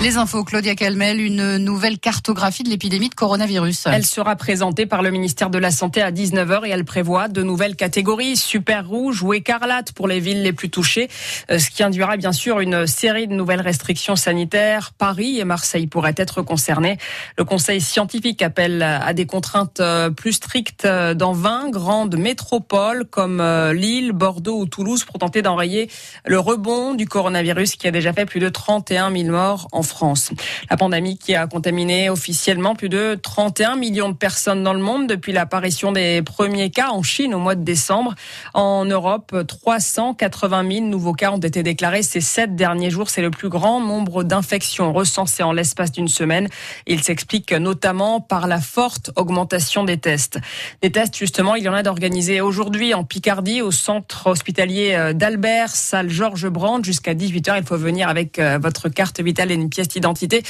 Les infos, Claudia Calmel, une nouvelle cartographie de l'épidémie de coronavirus. Elle sera présentée par le ministère de la Santé à 19h et elle prévoit de nouvelles catégories, super rouge ou écarlate pour les villes les plus touchées, euh, ce qui induira bien sûr une série de nouvelles restrictions sanitaires. Paris et Marseille pourraient être concernés. Le conseil scientifique appelle à des contraintes euh, plus strictes euh, dans 20 grandes métropoles comme Lille, Bordeaux ou Toulouse pour tenter d'enrayer le rebond du coronavirus qui a déjà fait plus de 31 000 morts en La pandémie qui a contaminé officiellement plus de 31 millions de personnes dans le monde depuis l'apparition des premiers cas en Chine au mois de décembre. En Europe, 380 000 nouveaux cas ont été déclarés ces sept derniers jours. C'est le plus grand nombre d'infections recensées en l'espace d'une semaine. Il s'explique notamment par la forte augmentation des tests. Des tests, justement, il y en a d'organisés aujourd'hui en Picardie, au centre hospitalier d'Albert, salle Georges Brand, jusqu'à 18h. Il faut venir avec euh, votre carte vitale et une pièce d'identité.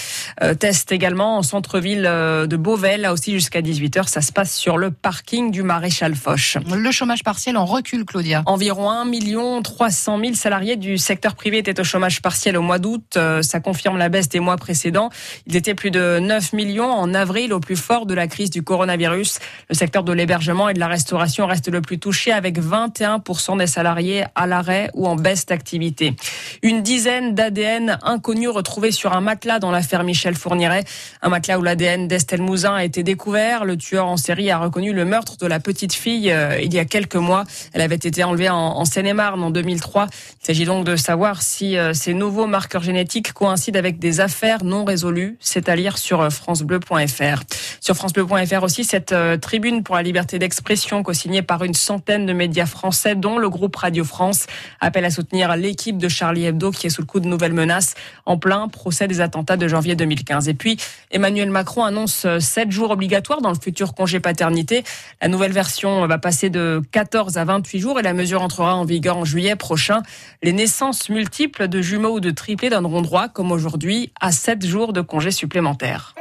Euh, test également en centre-ville euh, de Beauvais, là aussi jusqu'à 18h. Ça se passe sur le parking du Maréchal Foch. Le chômage partiel en recul, Claudia. Environ 1 million 300 000 salariés du secteur privé étaient au chômage partiel au mois d'août. Euh, ça confirme la baisse des mois précédents. Ils étaient plus de 9 millions en avril, au plus fort de la crise du coronavirus. Le secteur de l'hébergement et de la restauration reste le plus touché, avec 21% des salariés à l'arrêt ou en baisse d'activité. Une dizaine d'ADN inconnus retrouvés sur un matelas dans l'affaire Michel Fourniret. Un matelas où l'ADN d'Estelle Mouzin a été découvert. Le tueur en série a reconnu le meurtre de la petite fille euh, il y a quelques mois. Elle avait été enlevée en, Seine-et-Marne en 2003. Il s'agit donc de savoir si euh, ces nouveaux marqueurs génétiques coïncident avec des affaires non résolues. C'est à lire sur euh, francebleu.fr. Sur francebleu.fr aussi, cette tribune pour la liberté d'expression co-signée par une centaine de médias français, dont le groupe Radio France, appelle à soutenir l'équipe de Charlie Hebdo qui est sous le coup de nouvelles menaces en plein procès des attentats de janvier 2015. Et puis, Emmanuel Macron annonce 7 jours obligatoires dans le futur congé paternité. La nouvelle version va passer de 14 à 28 jours et la mesure entrera en vigueur en juillet prochain. Les naissances multiples de jumeaux ou de triplés donneront droit, comme aujourd'hui, à 7 jours de congé supplémentaires.